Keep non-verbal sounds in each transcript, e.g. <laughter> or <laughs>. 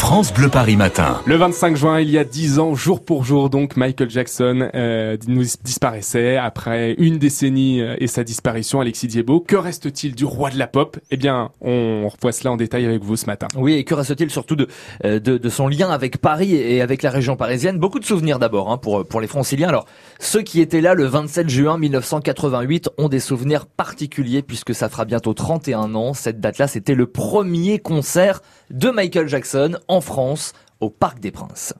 France Bleu Paris Matin. Le 25 juin, il y a 10 ans, jour pour jour, donc Michael Jackson euh, nous disparaissait après une décennie euh, et sa disparition. Alexis Diebo, que reste-t-il du roi de la pop? Eh bien, on revoit cela en détail avec vous ce matin. Oui, et que reste-t-il surtout de, euh, de, de, son lien avec Paris et avec la région parisienne? Beaucoup de souvenirs d'abord hein, pour, pour les franciliens. Alors, ceux qui étaient là le 27 juin 1988 ont des souvenirs particuliers puisque ça fera bientôt 31 ans. Cette date-là, c'était le premier concert de Michael Jackson en France au Parc des Princes.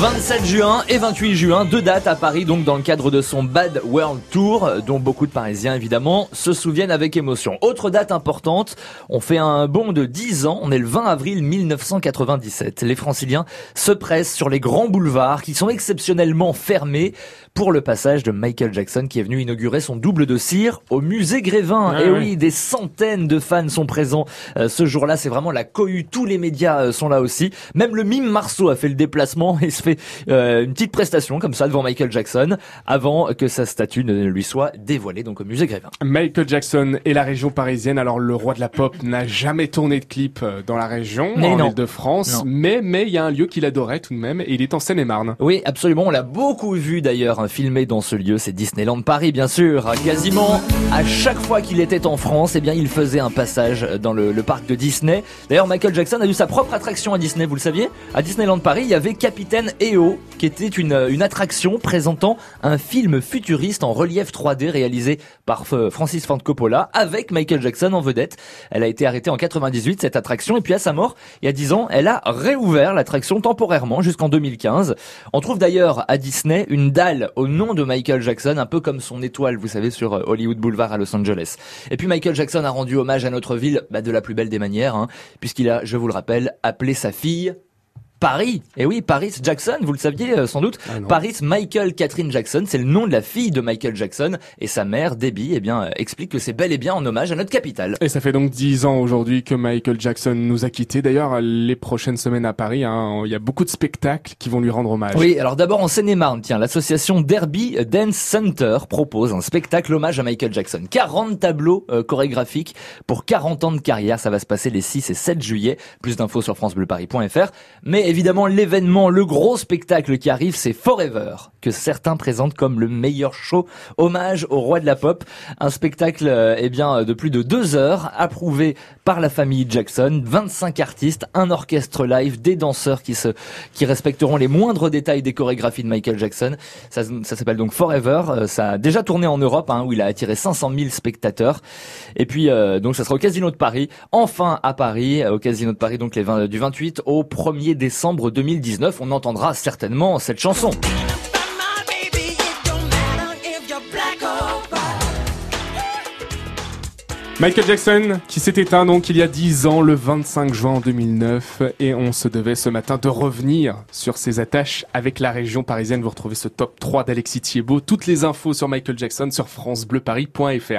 27 juin et 28 juin, deux dates à Paris, donc dans le cadre de son Bad World Tour, dont beaucoup de Parisiens évidemment se souviennent avec émotion. Autre date importante, on fait un bond de 10 ans, on est le 20 avril 1997. Les franciliens se pressent sur les grands boulevards qui sont exceptionnellement fermés pour le passage de Michael Jackson qui est venu inaugurer son double de cire au musée Grévin. Ah et oui, des centaines de fans sont présents euh, ce jour-là, c'est vraiment la cohue, tous les médias euh, sont là aussi. Même le mime Marceau a fait le déplacement et se fait euh, une petite prestation comme ça devant Michael Jackson avant que sa statue ne lui soit dévoilée donc au musée Grévin. Michael Jackson et la région parisienne. Alors le roi de la pop <laughs> n'a jamais tourné de clip euh, dans la région, mais en de france mais mais il y a un lieu qu'il adorait tout de même et il est en Seine-et-Marne. Oui, absolument. On l'a beaucoup vu d'ailleurs hein, filmé dans ce lieu. C'est Disneyland Paris, bien sûr. Quasiment à chaque fois qu'il était en France, eh bien il faisait un passage dans le, le parc de Disney. D'ailleurs, Michael Jackson a eu sa propre attraction à Disney. Vous le saviez? À Disneyland Paris, il y avait Capitaine EO, qui était une, une attraction présentant un film futuriste en relief 3D réalisé par Francis Ford Coppola avec Michael Jackson en vedette. Elle a été arrêtée en 98 cette attraction et puis à sa mort, il y a 10 ans, elle a réouvert l'attraction temporairement jusqu'en 2015. On trouve d'ailleurs à Disney une dalle au nom de Michael Jackson, un peu comme son étoile, vous savez, sur euh, Hollywood Boulevard à Los Angeles. Et puis Michael Jackson a rendu hommage à notre ville bah, de la plus belle des manières, hein, puisqu'il a, je vous le rappelle, appelé sa fille Paris. Et oui, Paris Jackson, vous le saviez euh, sans doute. Ah Paris Michael Catherine Jackson, c'est le nom de la fille de Michael Jackson et sa mère Debbie, eh bien, euh, explique que c'est bel et bien en hommage à notre capitale. Et ça fait donc dix ans aujourd'hui que Michael Jackson nous a quittés. D'ailleurs, les prochaines semaines à Paris, hein, il y a beaucoup de spectacles qui vont lui rendre hommage. Oui, alors d'abord en Seine-et-Marne, tiens, l'association Derby Dance Center propose un spectacle hommage à Michael Jackson. 40 tableaux euh, chorégraphiques pour 40 ans de carrière. Ça va se passer les 6 et 7 juillet. Plus d'infos sur francebleuparis.fr. Mais évidemment, l'événement, le gros spectacle qui arrive, c'est Forever, que certains présentent comme le meilleur show hommage au roi de la pop. Un spectacle, euh, eh bien, de plus de deux heures, approuvé par la famille Jackson, 25 artistes, un orchestre live, des danseurs qui se, qui respecteront les moindres détails des chorégraphies de Michael Jackson. Ça, s'appelle donc Forever. Euh, ça a déjà tourné en Europe, hein, où il a attiré 500 000 spectateurs. Et puis, euh, donc, ça sera au Casino de Paris. Enfin, à Paris, au Casino de Paris, donc les 20, du 28 au 1er décembre 2019, on entendra certainement cette chanson. Michael Jackson qui s'est éteint donc il y a 10 ans le 25 juin 2009 et on se devait ce matin de revenir sur ses attaches avec la région parisienne. Vous retrouvez ce top 3 d'Alexis Thiebaud. Toutes les infos sur Michael Jackson sur francebleuparis.fr.